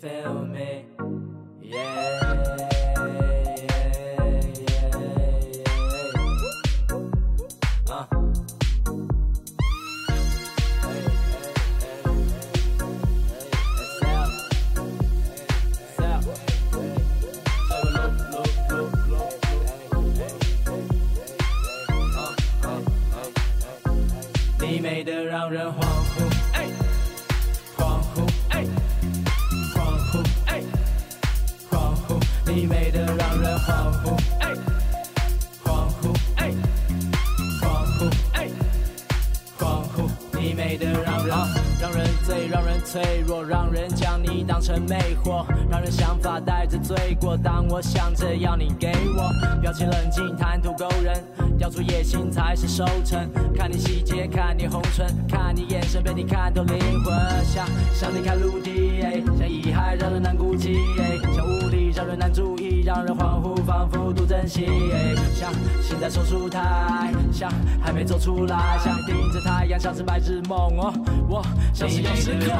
feel me? 你给我，表情冷静，谈吐勾人，雕出野心才是收成。看你细节，看你红唇，看你眼神被你看透灵魂，像像你看陆地，哎像遗骸让人难估计，哎像雾里让人难注意，让人恍惚，仿佛独珍惜，像心在手术台，像还没走出来，像盯着太阳，像是白日梦哦，我像是有时刻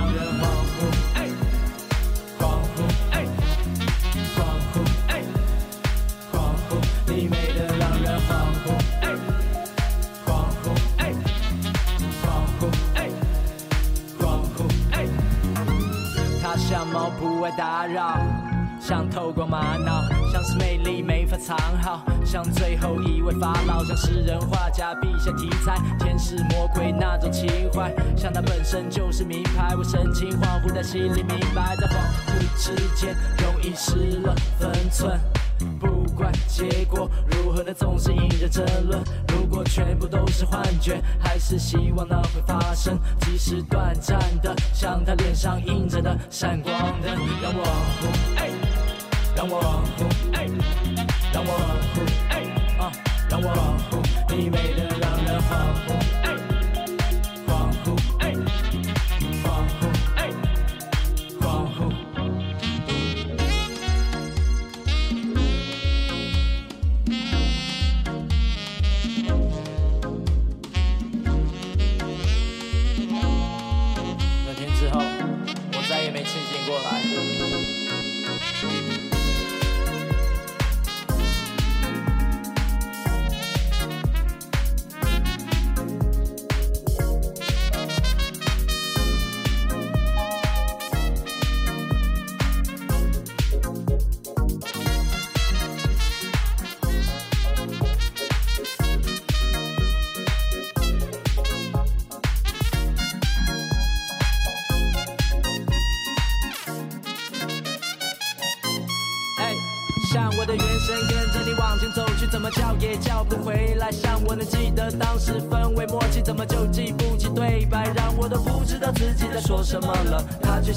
藏好，像最后一位法老，像诗人画家笔下题材，天使魔鬼那种情怀，像他本身就是名牌。我神情恍惚，但心里明白，在恍惚之间容易失了分寸。不管结果如何，的总是引人争论。如果全部都是幻觉，还是希望那会发生，即使短暂的，像他脸上印着的闪光灯，让我，让我，哎，让我哭，哎，啊，让我哭，你美得让人恍惚，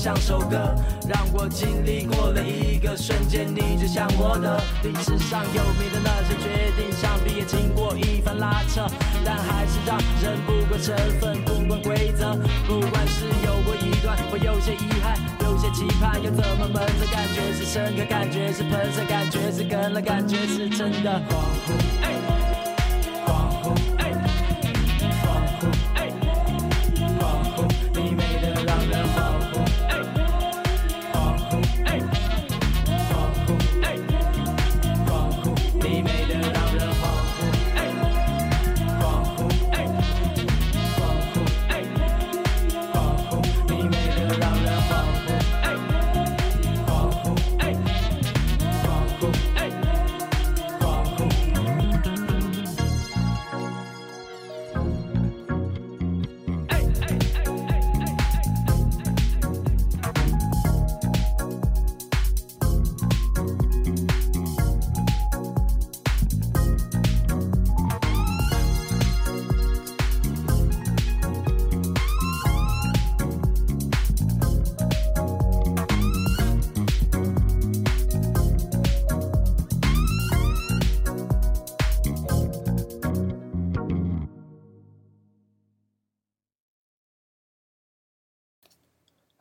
像首歌，让我经历过了一个瞬间。你就像我的历史上有名的那些决定，想必也经过一番拉扯，但还是让人不管身份，不管规则，不管是有过一段或有些遗憾，有些期盼，又怎么闷着？感觉是深刻，感觉是喷射，感觉是跟了，感觉是真的恍惚，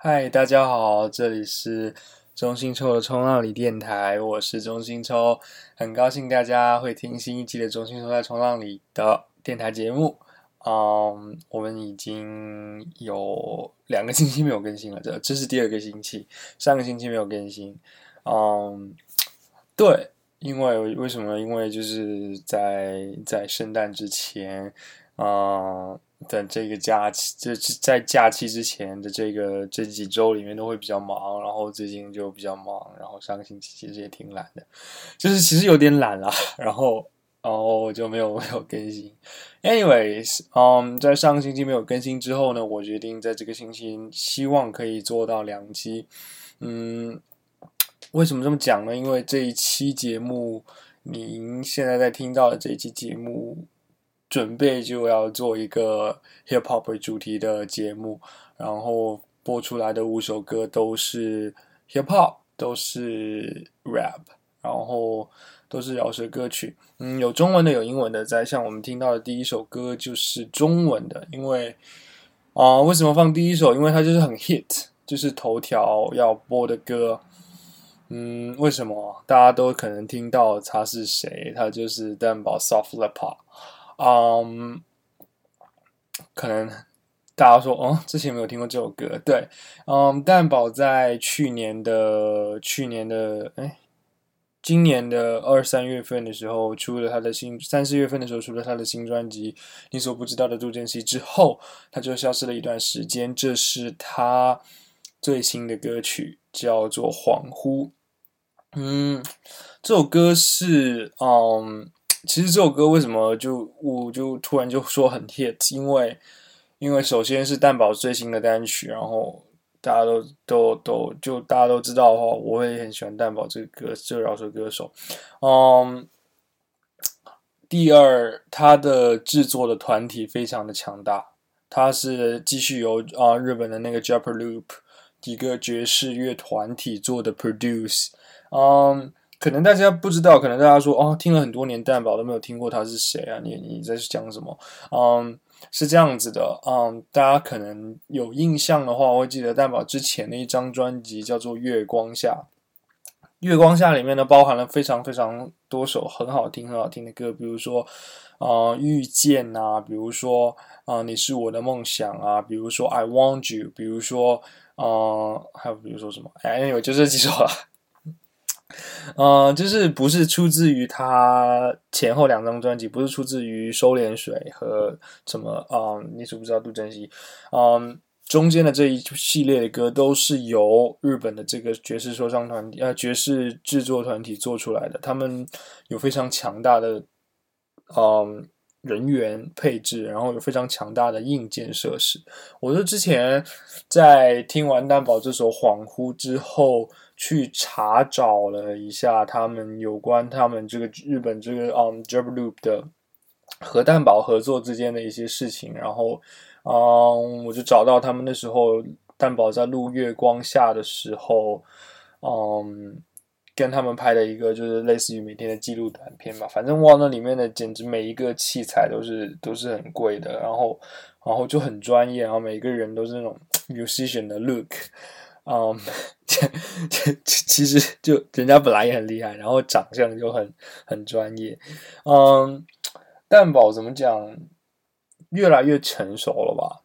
嗨，大家好，这里是中心抽的冲浪里电台，我是中心抽，很高兴大家会听新一季的中心抽在冲浪里的电台节目。嗯，我们已经有两个星期没有更新了，这这是第二个星期，上个星期没有更新。嗯，对，因为为什么？因为就是在在圣诞之前，啊等这个假期，就是在假期之前的这个这几周里面都会比较忙，然后最近就比较忙，然后上个星期其实也挺懒的，就是其实有点懒了，然后。然后我就没有没有更新。Anyways，嗯，在上个星期没有更新之后呢，我决定在这个星期希望可以做到两期。嗯，为什么这么讲呢？因为这一期节目，您现在在听到的这一期节目，准备就要做一个 hip hop 主题的节目，然后播出来的五首歌都是 hip hop，都是 rap，然后。都是饶舌歌曲，嗯，有中文的，有英文的。在像我们听到的第一首歌就是中文的，因为啊，为什么放第一首？因为它就是很 hit，就是头条要播的歌。嗯，为什么？大家都可能听到他是谁？他就是蛋堡 Soft Lepa。嗯，可能大家说哦，之前没有听过这首歌。对，嗯，蛋宝在去年的去年的哎。今年的二三月份的时候，出了他的新三四月份的时候出了他的新专辑《你所不知道的杜振熙》之后，他就消失了一段时间。这是他最新的歌曲，叫做《恍惚》。嗯，这首歌是嗯，其实这首歌为什么就我就突然就说很 hit？因为因为首先是蛋堡最新的单曲，然后。大家都都都就大家都知道的话，我会很喜欢蛋堡这个歌这个饶舌歌手。嗯，第二，他的制作的团体非常的强大，他是继续由啊日本的那个 Japper Loop 一个爵士乐团体做的 produce。嗯，可能大家不知道，可能大家说哦，听了很多年蛋堡都没有听过他是谁啊？你你在讲什么？嗯。是这样子的，嗯，大家可能有印象的话，我会记得蛋宝之前的一张专辑叫做《月光下》，《月光下》里面呢包含了非常非常多首很好听很好听的歌，比如说啊遇见啊，比如说啊你是我的梦想啊，比如说 I want you，比如说啊还有比如说什么，哎，有就这几首了。嗯，就是不是出自于他前后两张专辑，不是出自于收敛水和什么嗯，你知不知道杜珍熙？嗯，中间的这一系列的歌都是由日本的这个爵士说唱团体呃爵士制作团体做出来的，他们有非常强大的嗯人员配置，然后有非常强大的硬件设施。我是之前在听完蛋堡这首《恍惚》之后。去查找了一下他们有关他们这个日本这个嗯 j a b Loop 的和蛋堡合作之间的一些事情，然后嗯，我就找到他们那时候蛋堡在录《月光下》的时候，嗯，跟他们拍的一个就是类似于每天的记录短片吧。反正哇，那里面的简直每一个器材都是都是很贵的，然后然后就很专业，然后每个人都是那种 musician 的 look。嗯，这这其实就人家本来也很厉害，然后长相就很很专业。嗯，蛋宝怎么讲，越来越成熟了吧？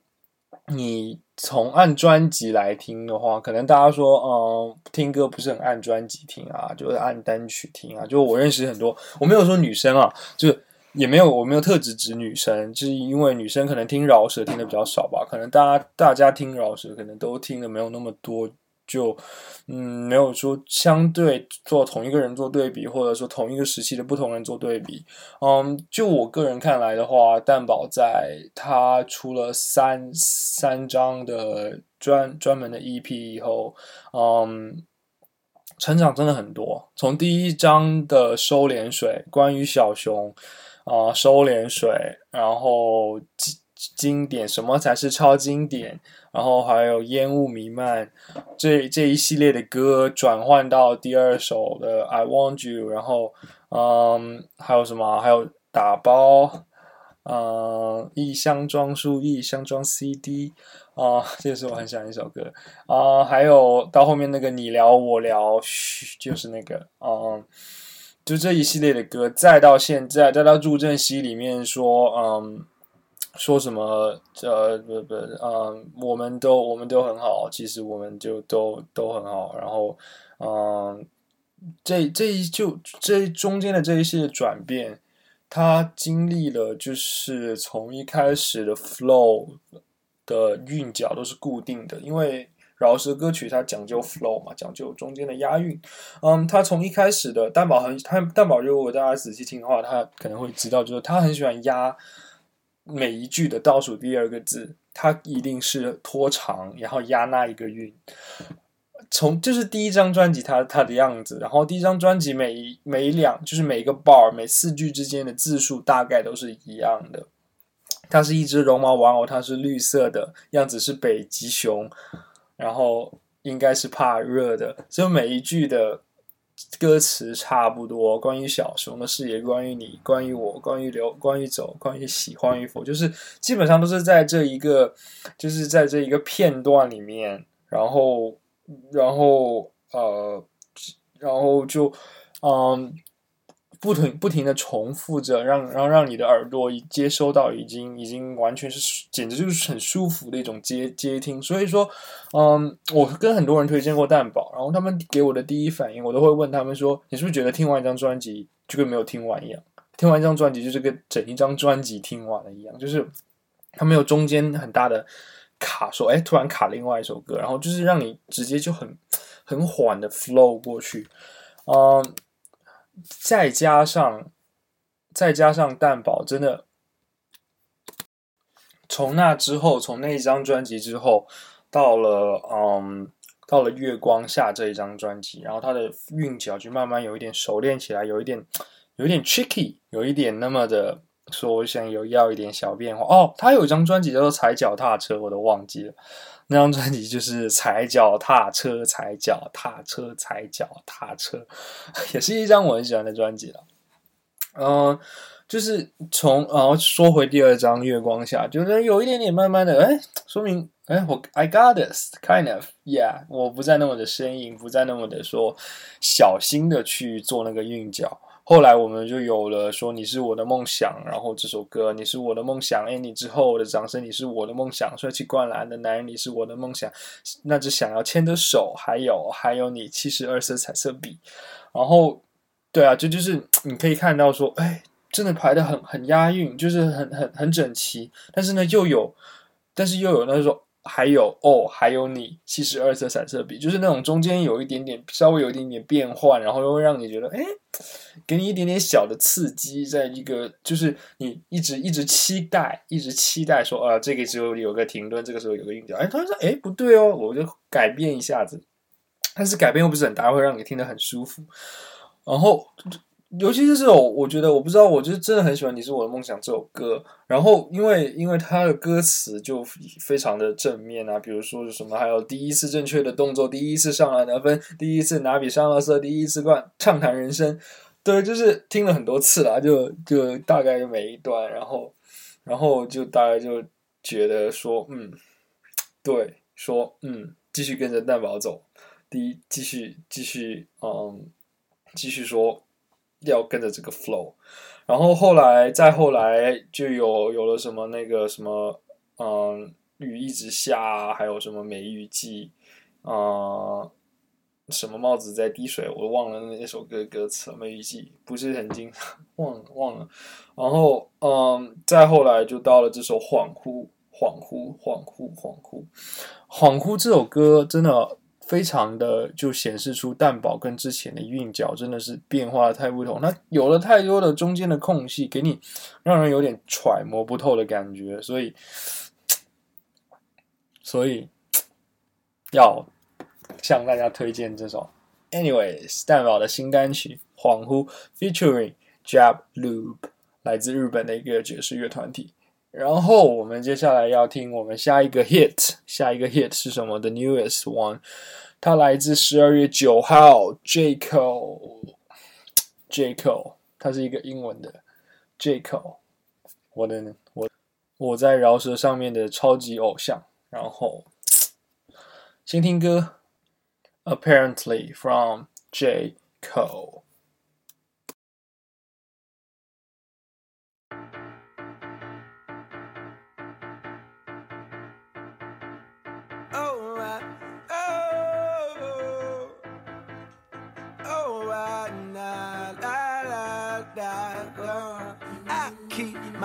你从按专辑来听的话，可能大家说，嗯，听歌不是很按专辑听啊，就是按单曲听啊。就我认识很多，我没有说女生啊，就是。也没有，我没有特指指女生，就是因为女生可能听饶舌听的比较少吧，可能大家大家听饶舌可能都听的没有那么多，就嗯没有说相对做同一个人做对比，或者说同一个时期的不同人做对比。嗯，就我个人看来的话，蛋宝在他出了三三张的专专门的 EP 以后，嗯，成长真的很多。从第一张的收敛水，关于小熊。啊，收敛水，然后经经典，什么才是超经典？然后还有烟雾弥漫，这这一系列的歌转换到第二首的 I Want You，然后嗯，还有什么？还有打包，嗯，一箱装书，一箱装 CD，啊，这也是我很喜欢一首歌啊。还有到后面那个你聊我聊，嘘，就是那个，嗯。就这一系列的歌，再到现在，再到《助阵西》里面说，嗯，说什么呃不不嗯，我们都我们都很好，其实我们就都都很好。然后嗯，这这一就这中间的这一系列转变，他经历了就是从一开始的 flow 的韵脚都是固定的，因为。饶舌歌曲它讲究 flow 嘛，讲究中间的押韵。嗯，他从一开始的蛋堡很，他蛋堡如果大家仔细听的话，他可能会知道，就是他很喜欢压每一句的倒数第二个字，他一定是拖长，然后压那一个韵。从就是第一张专辑，他他的样子，然后第一张专辑每一每两就是每一个 bar 每四句之间的字数大概都是一样的。它是一只绒毛玩偶，它是绿色的，样子是北极熊。然后应该是怕热的，所以每一句的歌词差不多。关于小熊的事业，关于你，关于我，关于留，关于走，关于喜欢与否，就是基本上都是在这一个，就是在这一个片段里面。然后，然后，呃，然后就，嗯。不停不停的重复着，让让让你的耳朵接收到，已经已经完全是，简直就是很舒服的一种接接听。所以说，嗯，我跟很多人推荐过蛋堡，然后他们给我的第一反应，我都会问他们说：“你是不是觉得听完一张专辑就跟没有听完一样？听完一张专辑就是跟整一张专辑听完了一样，就是它没有中间很大的卡，说哎突然卡另外一首歌，然后就是让你直接就很很缓的 flow 过去，嗯。”再加上，再加上蛋堡，真的，从那之后，从那一张专辑之后，到了嗯，到了月光下这一张专辑，然后他的韵脚就慢慢有一点熟练起来，有一点，有一点 tricky，有一点那么的说，我想有要一点小变化哦。他有一张专辑叫做《踩脚踏车》，我都忘记了。那张专辑就是踩脚踏车，踩脚踏车，踩脚踏车，也是一张我很喜欢的专辑了。嗯，就是从然后说回第二张月光下，就是有一点点慢慢的，哎，说明哎我 I got this kind of yeah，我不再那么的生硬，不再那么的说小心的去做那个韵脚。后来我们就有了说你是我的梦想，然后这首歌你是我的梦想，哎，你之后的掌声你是我的梦想，帅气灌篮的男人你是我的梦想，那只想要牵的手，还有还有你七十二色彩色笔，然后对啊，这就是 你可以看到说，哎，真的排的很很押韵，就是很很很整齐，但是呢又有，但是又有那种。还有哦，还有你七十二色彩色笔，就是那种中间有一点点稍微有一点点变换，然后又会让你觉得，哎，给你一点点小的刺激，在一个就是你一直一直期待，一直期待说，啊，这个时候有个停顿，这个时候有个韵脚，哎，突然说，哎，不对哦，我就改变一下子，但是改变又不是很大，会让你听得很舒服，然后。尤其是这首，我觉得我不知道，我就是真的很喜欢《你是我的梦想》这首歌。然后，因为因为它的歌词就非常的正面啊，比如说是什么，还有第一次正确的动作，第一次上篮得分，第一次拿笔上了色，第一次灌畅谈人生。对，就是听了很多次了，就就大概每一段，然后然后就大概就觉得说，嗯，对，说嗯，继续跟着蛋宝走，第一，继续继续，嗯，继续说。要跟着这个 flow，然后后来再后来就有有了什么那个什么，嗯，雨一直下，还有什么梅雨季，啊，什么帽子在滴水，我忘了那首歌歌词。梅雨季不是很经常 忘了忘了。然后嗯，再后来就到了这首恍惚恍惚恍惚恍惚恍惚这首歌真的。非常的就显示出蛋堡跟之前的韵脚真的是变化太不同，它有了太多的中间的空隙，给你让人有点揣摩不透的感觉，所以所以要向大家推荐这首 Anyways 蛋堡的新单曲《恍惚》，featuring Jab Loop，来自日本的一个爵士乐团体。然后我们接下来要听我们下一个 hit，下一个 hit 是什么？The newest one，它来自十二月九号，J Cole，J Cole，它是一个英文的 J Cole，我的我我在饶舌上面的超级偶像。然后先听歌，Apparently from J Cole。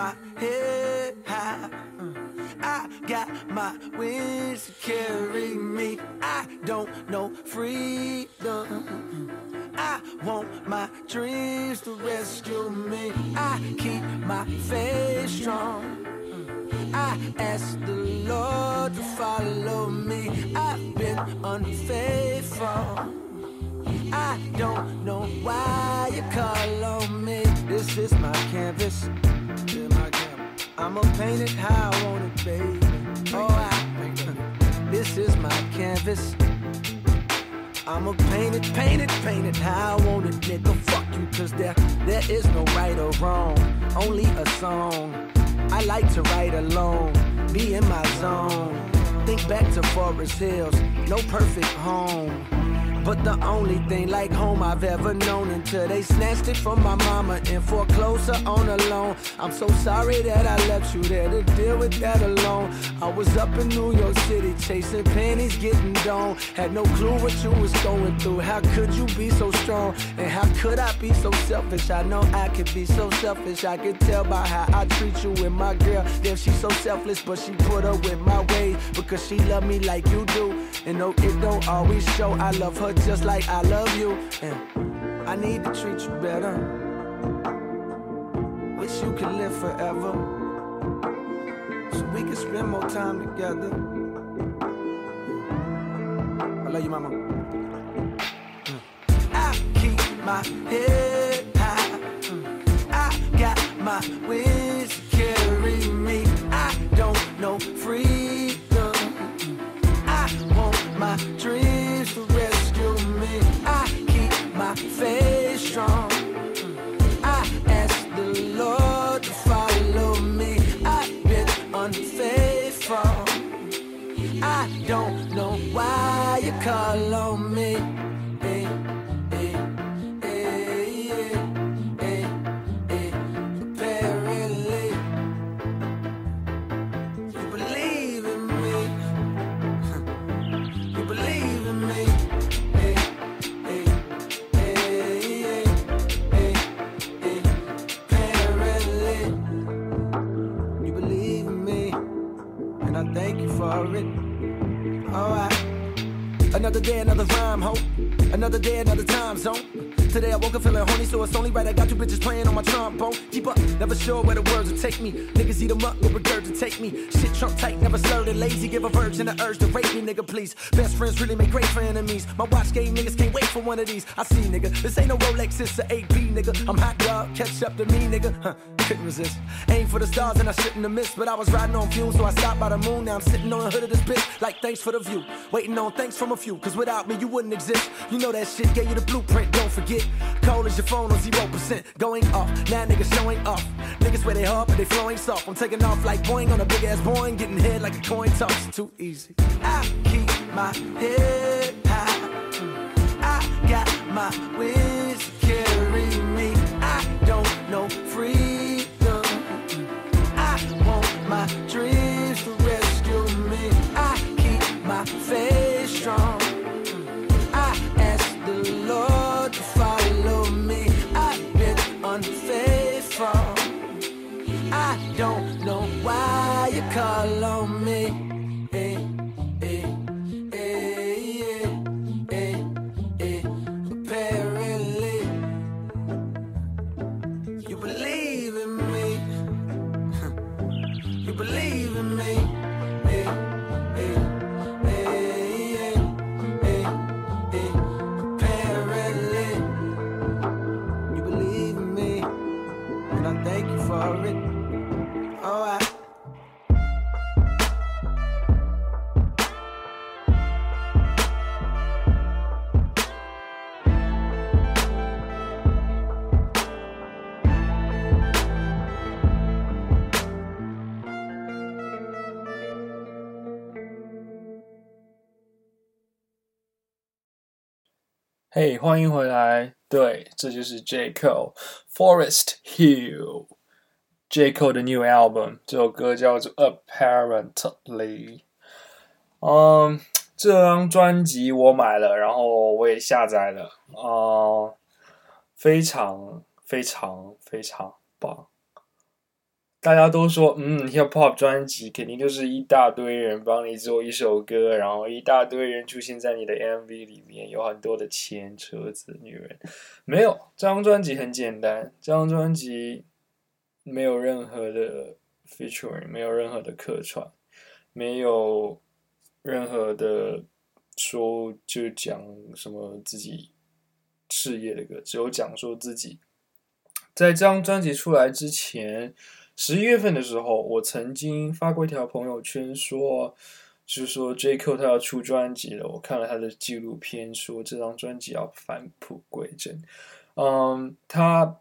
My head high. Mm. I got my wings to carry me. I don't know freedom. Mm. I want my dreams to rescue me. I keep my faith strong. Mm. I ask the Lord to follow me. I've been unfaithful. I don't know why you call on me. This is my canvas. I'ma paint it how I want it, baby. Oh, I, this is my canvas. I'ma paint it, paint it, paint it how I want it, nigga. Fuck you, cause there, there is no right or wrong, only a song. I like to write alone, be in my zone. Think back to Forest Hills, no perfect home. But the only thing like home I've ever known until they snatched it from my mama and foreclosed her on a loan. I'm so sorry that I left you there to deal with that alone. I was up in New York City chasing pennies, getting down. Had no clue what you was going through. How could you be so strong? And how could I be so selfish? I know I could be so selfish. I could tell by how I treat you with my girl. Damn, she's so selfless, but she put up with my ways because she love me like you do. And no, it don't always show. I love her just like I love you. And I need to treat you better. Wish you could live forever. So we can spend more time together. I love you, mama. Mm. I keep my head high. Mm. I got my wings call on me. You believe in me. You believe in me. You believe in me, and I thank you for it. Another day, another rhyme, ho. Another day, another time zone. Today I woke up feeling horny, so it's only right I got two bitches playing on my trombone. Keep up, never sure where the words will take me. Niggas eat them up, no take me. Shit trump tight, never slurred and lazy. Give a virgin the urge to rape me, nigga, please. Best friends really make great for enemies. My watch game niggas can't wait for one of these. I see, nigga, this ain't no Rolex, it's a AP, nigga. I'm hot, dog, catch up to me, nigga. Huh, couldn't resist. Aim for the stars and I shouldn't have missed, but I was riding on fumes, so I stopped by the moon. Now I'm sitting on the hood of this bitch, like thanks for the view. Waiting on thanks from a few, cause without me you wouldn't exist. You know that shit gave you the blueprint, don't forget. Cold as your phone on 0%, going off. Now niggas showing off. Niggas where they hard, but they flowing soft. I'm taking off like Boeing on a big ass Boeing, getting hit like a coin toss. Too easy. I keep my head high. I got my wings my dreams to rescue me. I keep my faith strong. I ask the Lord to follow me. I've been unfaithful. I don't know why you call on me. 嘿欢迎回来。对，这就是 J Cole Forest Hill。J Cole 的 new album，这首歌叫做 Apparently。嗯，这张专辑我买了，然后我也下载了，啊、非常非常非常棒。大家都说，嗯，hip hop 专辑肯定就是一大堆人帮你做一首歌，然后一大堆人出现在你的 MV 里面，有很多的钱、车子、女人。没有，这张专辑很简单，这张专辑没有任何的 featuring，没有任何的客串，没有任何的说就讲什么自己事业的歌，只有讲说自己。在这张专辑出来之前，十一月份的时候，我曾经发过一条朋友圈，说，就是说 J Q 他要出专辑了。我看了他的纪录片，说这张专辑要返璞归真。嗯，他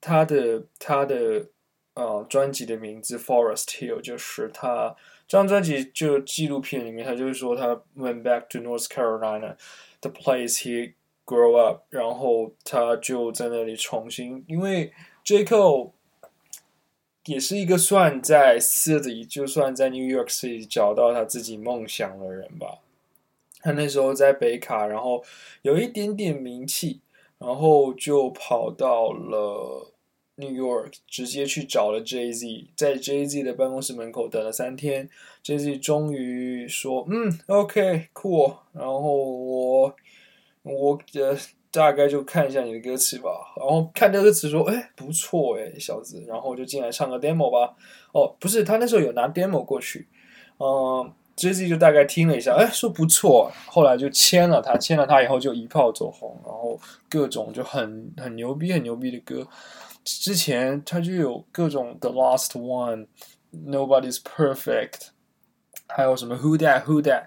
他的他的呃专辑的名字 Forest Hill，就是他这张专辑就纪录片里面，他就是说他 went back to North Carolina，the place he grew up，然后他就在那里重新，因为 J Cole 也是一个算在 City，就算在 New York City 找到他自己梦想的人吧。他那时候在北卡，然后有一点点名气，然后就跑到了 New York，直接去找了 Jay Z，在 Jay Z 的办公室门口等了三天，Jay Z 终于说：“嗯，OK，cool。”然后我。我呃大概就看一下你的歌词吧，然后看歌词说，哎，不错哎，小子，然后就进来唱个 demo 吧。哦，不是，他那时候有拿 demo 过去，嗯，J Z 就大概听了一下，哎，说不错，后来就签了他，签了他以后就一炮走红，然后各种就很很牛逼、很牛逼的歌。之前他就有各种 The Last One，Nobody's Perfect。还有什么 Who That Who That，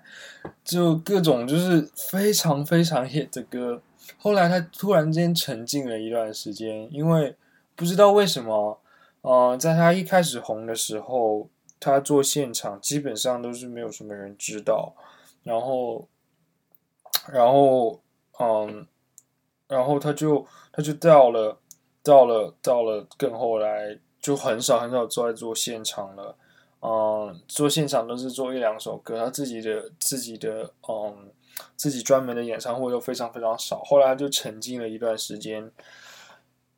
就各种就是非常非常 hit 的歌。后来他突然间沉静了一段时间，因为不知道为什么，呃，在他一开始红的时候，他做现场基本上都是没有什么人知道。然后，然后，嗯，然后他就他就到了到了到了更后来，就很少很少在做现场了。嗯，做现场都是做一两首歌，他自己的自己的嗯，自己专门的演唱会又非常非常少。后来就沉浸了一段时间，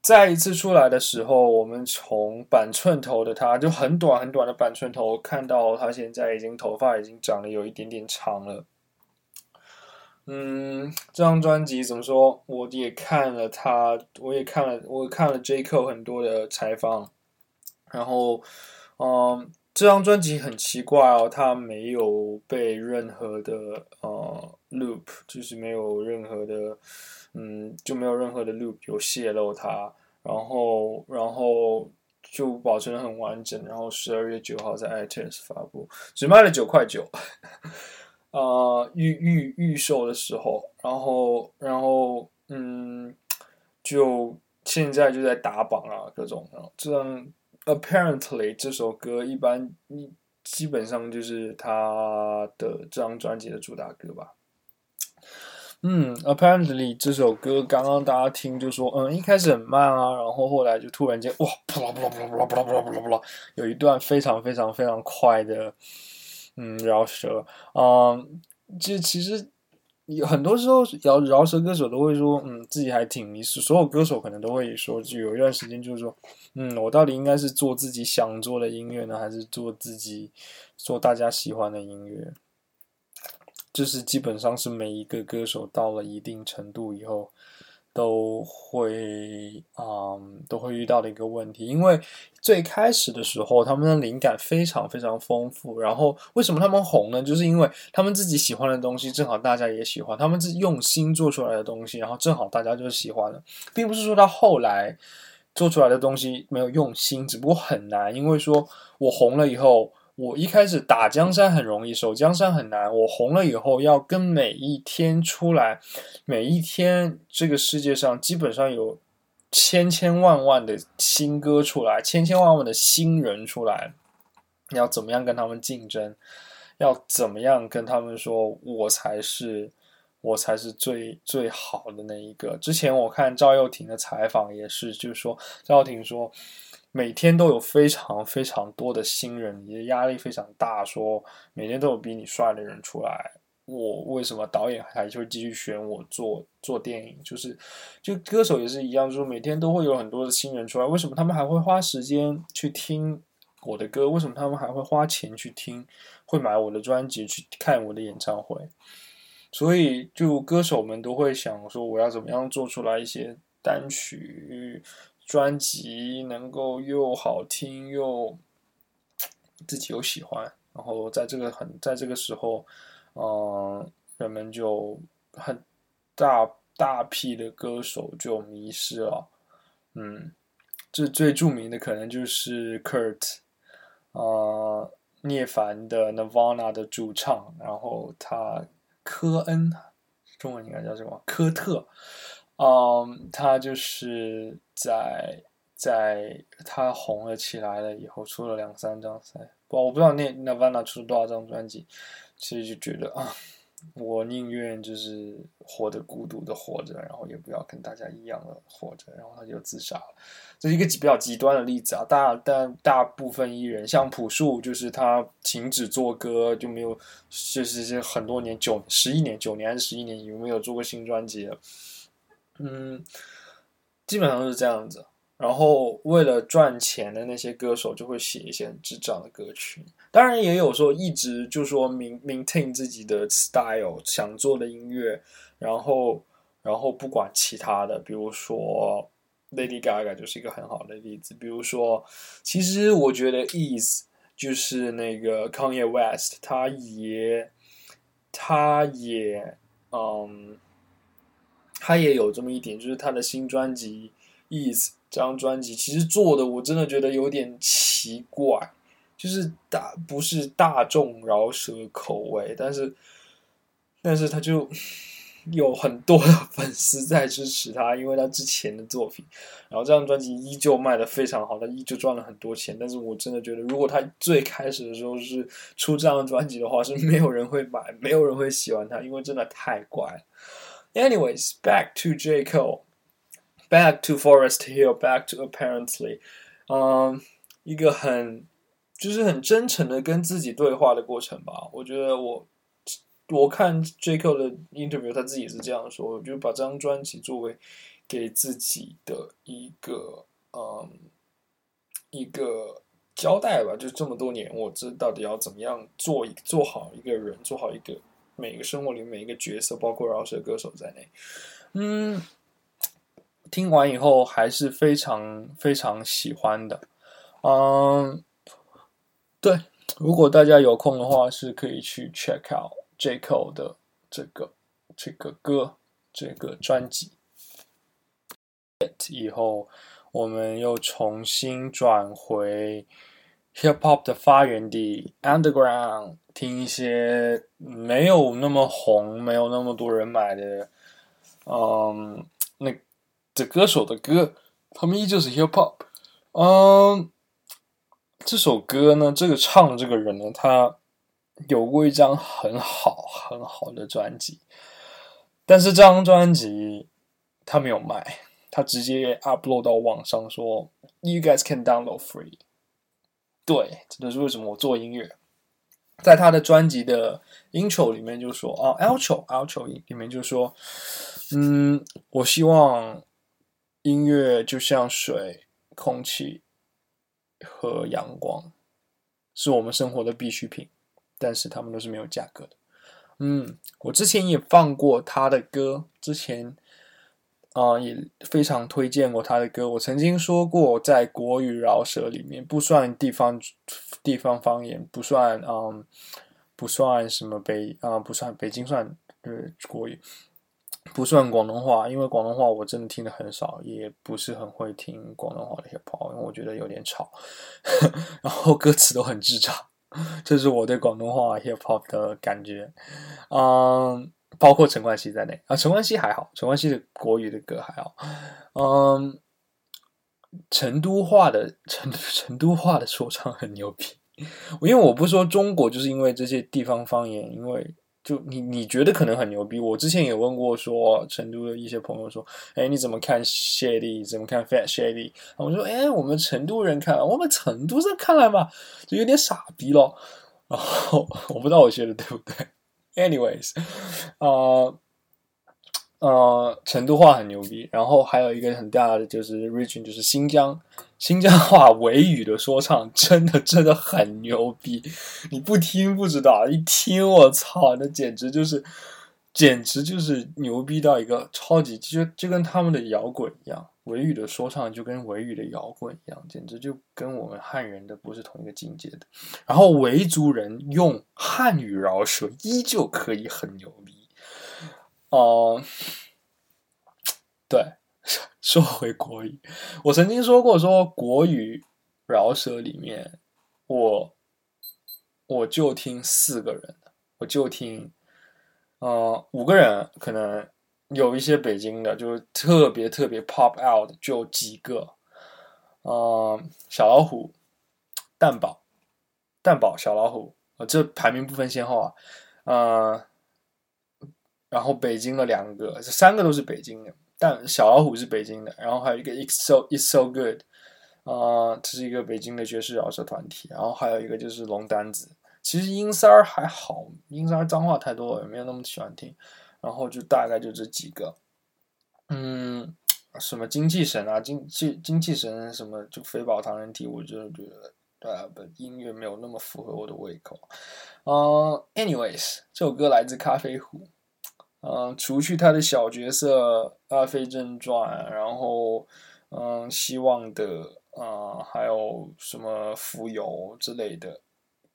再一次出来的时候，我们从板寸头的他就很短很短的板寸头，看到他现在已经头发已经长得有一点点长了。嗯，这张专辑怎么说？我也看了他，我也看了，我看了 j co 很多的采访，然后嗯。这张专辑很奇怪哦，它没有被任何的呃 loop，就是没有任何的，嗯，就没有任何的 loop 有泄露它，然后然后就保存的很完整，然后十二月九号在 iTunes 发布，只卖了九块九，呃预预预售的时候，然后然后嗯，就现在就在打榜啊，各种这张。apparently 这首歌一般基本上就是他的这张专辑的主打歌吧。嗯 apparently 这首歌刚刚大家听就说嗯一开始很慢啊然后后来就突然间哇不啦不啦不啦不啦不啦不啦不啦有一段非常非常非常快的嗯饶舌。啊这其实有很多时候，饶饶舌歌手都会说，嗯，自己还挺迷失。所有歌手可能都会说，就有一段时间就是说，嗯，我到底应该是做自己想做的音乐呢，还是做自己做大家喜欢的音乐？就是基本上是每一个歌手到了一定程度以后。都会嗯都会遇到的一个问题，因为最开始的时候，他们的灵感非常非常丰富。然后为什么他们红呢？就是因为他们自己喜欢的东西，正好大家也喜欢，他们自用心做出来的东西，然后正好大家就喜欢了，并不是说他后来做出来的东西没有用心，只不过很难。因为说我红了以后。我一开始打江山很容易，守江山很难。我红了以后，要跟每一天出来，每一天这个世界上基本上有千千万万的新歌出来，千千万万的新人出来，要怎么样跟他们竞争？要怎么样跟他们说，我才是我才是最最好的那一个？之前我看赵又廷的采访也是，就是说赵又廷说。每天都有非常非常多的新人，你的压力非常大。说每天都有比你帅的人出来，我为什么导演还会继续选我做做电影？就是就歌手也是一样，就是每天都会有很多的新人出来，为什么他们还会花时间去听我的歌？为什么他们还会花钱去听，会买我的专辑，去看我的演唱会？所以，就歌手们都会想说，我要怎么样做出来一些单曲、专辑，能够又好听又自己又喜欢。然后，在这个很在这个时候，嗯，人们就很大大批的歌手就迷失了。嗯，这最著名的可能就是 Kurt，啊，涅凡的 Nirvana 的主唱，然后他。科恩，中文应该叫什么？科特，嗯，他就是在在他红了起来了以后，出了两三张赛，不，我不知道那那 Van 拿出了多少张专辑，其实就觉得啊。我宁愿就是活得孤独的活着，然后也不要跟大家一样的活着，然后他就自杀了。这是一个比较极端的例子啊。大但大部分艺人，像朴树，就是他停止做歌就没有，就是这很多年九十一年九年还是十一年，有没有做过新专辑了？嗯，基本上是这样子。然后为了赚钱的那些歌手就会写一些很智障的歌曲，当然也有说一直就说 maintain 自己的 style 想做的音乐，然后然后不管其他的，比如说 Lady Gaga 就是一个很好的例子。比如说，其实我觉得 Ease 就是那个 Kanye West，他也他也嗯，他也有这么一点，就是他的新专辑 Ease。这张专辑其实做的我真的觉得有点奇怪，就是大不是大众饶舌口味，但是但是他就 有很多的粉丝在支持他，因为他之前的作品，然后这张专辑依旧卖的非常好，他依旧赚了很多钱。但是我真的觉得，如果他最开始的时候是出这张专辑的话，是没有人会买，没有人会喜欢他，因为真的太怪了。Anyways, back to J Cole. Back to Forest Hill, back to apparently，嗯，一个很就是很真诚的跟自己对话的过程吧。我觉得我我看 J Cole 的 interview，他自己是这样说。我就把这张专辑作为给自己的一个嗯一个交代吧。就这么多年，我这到底要怎么样做一做好一个人，做好一个每个生活里每一个角色，包括饶舌歌手在内，嗯。听完以后还是非常非常喜欢的，嗯，对，如果大家有空的话，是可以去 check out J Cole 的这个这个歌这个专辑。以后我们又重新转回 hip hop 的发源地 underground，听一些没有那么红、没有那么多人买的，嗯，那。的歌手的歌，他们依旧是 hip hop。嗯，这首歌呢，这个唱的这个人呢，他有过一张很好很好的专辑，但是这张专辑他没有卖，他直接 upload 到网上说，you guys can download free。对，这就是为什么我做音乐，在他的专辑的 intro 里面就说哦，outro outro 里面就说，嗯，我希望。音乐就像水、空气和阳光，是我们生活的必需品，但是他们都是没有价格的。嗯，我之前也放过他的歌，之前啊也非常推荐过他的歌。我曾经说过，在国语饶舌里面，不算地方地方方言，不算嗯，不算什么北啊，不算北京算呃国语。不算广东话，因为广东话我真的听的很少，也不是很会听广东话的 hip hop，因为我觉得有点吵，然后歌词都很智障，这是我对广东话 hip hop 的感觉。嗯，包括陈冠希在内啊，陈冠希还好，陈冠希的国语的歌还好。嗯，成都话的 成成都话的说唱很牛逼，因为我不说中国，就是因为这些地方方言，因为。就你你觉得可能很牛逼，我之前也问过说成都的一些朋友说，哎你怎么看 Shady，怎么看 Fat Shady？我说哎我们成都人看，我们成都人看来嘛，就有点傻逼咯。然后 我不知道我学的对不对。Anyways，呃呃成都话很牛逼，然后还有一个很大的就是 region 就是新疆，新疆话维语的说唱真的真的很牛逼，你不听不知道，一听我操，那简直就是，简直就是牛逼到一个超级，就就跟他们的摇滚一样，维语的说唱就跟维语的摇滚一样，简直就跟我们汉人的不是同一个境界的。然后维族人用汉语饶舌依旧可以很牛逼，哦、对。说回国语，我曾经说过，说国语饶舌里面，我我就听四个人的，我就听，呃，五个人可能有一些北京的，就是特别特别 pop out，就几个，呃，小老虎、蛋堡、蛋堡、小老虎，呃，这排名不分先后啊，呃，然后北京的两个，这三个都是北京的。但小老虎是北京的，然后还有一个 It's So It's So Good，呃，这是一个北京的爵士饶舌团体，然后还有一个就是龙丹子。其实音三儿还好，音三儿脏话太多了，也没有那么喜欢听。然后就大概就这几个，嗯，什么精气神啊，精气精气神什么，就肥宝唐人体，我真的觉得，呃，不，音乐没有那么符合我的胃口。呃，anyways，这首歌来自咖啡壶。嗯，除去他的小角色《阿飞正传》，然后嗯，希望的啊、还有什么浮游之类的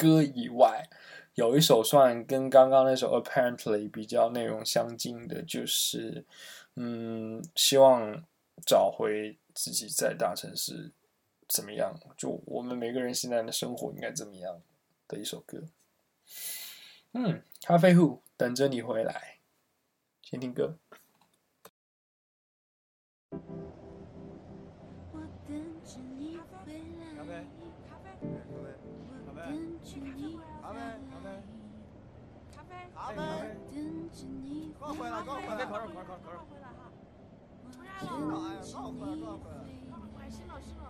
歌以外，有一首算跟刚刚那首 Apparently 比较内容相近的，就是嗯，希望找回自己在大城市怎么样，就我们每个人现在的生活应该怎么样的一首歌。嗯，咖啡壶等着你回来。先听歌。快点，快点，快点，快点回来，我等着你回来。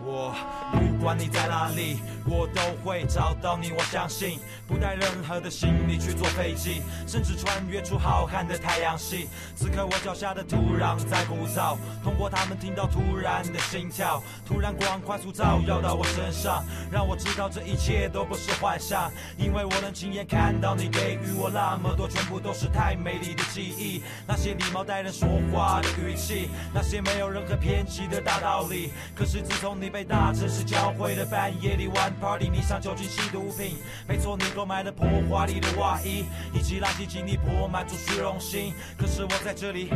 我不管你在哪里，我都会找到你。我相信，不带任何的行李去坐飞机，甚至穿越出浩瀚的太阳系。此刻我脚下的土壤在鼓噪，通过它们听到突然的心跳，突然光快速照耀到我身上，让我知道这一切都不是幻想，因为我能亲眼看到你给予我那么多，全部都是太美丽的记忆。那些礼貌待人说话的语气，那些没有任何偏激的大道理。可是自从你被大城市教会的半夜里玩 party，迷上酒精吸毒品。没错，你购买了破华丽的外衣，以及垃圾经历破满足虚荣心。可是我在这里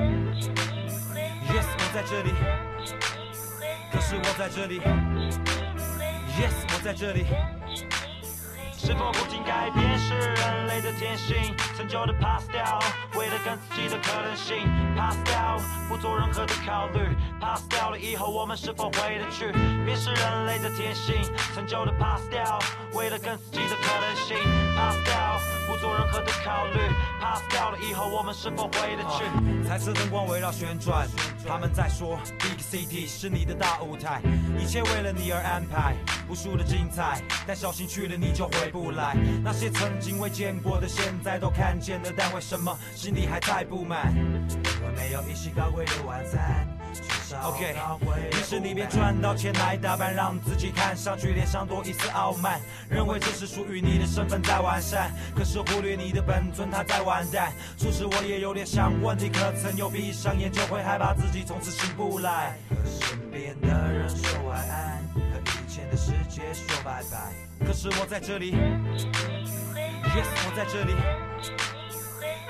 ，yes，我在这里。可是我在这里，yes，我在这里。是否不停改变是人类的天性，陈旧的 pass 掉，为了更自己的可能性。Pass 掉，不做任何的考虑。Pass 掉了以后我们是否回得去，便是人类的天性，陈旧的 pass 掉，为了更自己的可能性。Pass 掉，不做任何的考虑。Pass 掉了以后我们是否回得去。彩色灯光围绕旋转，他们在说 Big City 是你的大舞台，一切为了你而安排，无数的精彩，但小心去了你就回不来。那些曾经未见过的，现在都看见了，但为什么心里还在不满？因为没有一起高贵的晚餐。OK，于是你便赚到钱来打扮，让自己看上去脸上多一丝傲慢，认为这是属于你的身份在完善，可是忽略你的本尊它在完蛋。初时我也有点想问你，可曾有闭上眼就会害怕自己从此醒不来？和身边的人说晚安，世界说拜拜。可是我在这里，Yes，我在这里。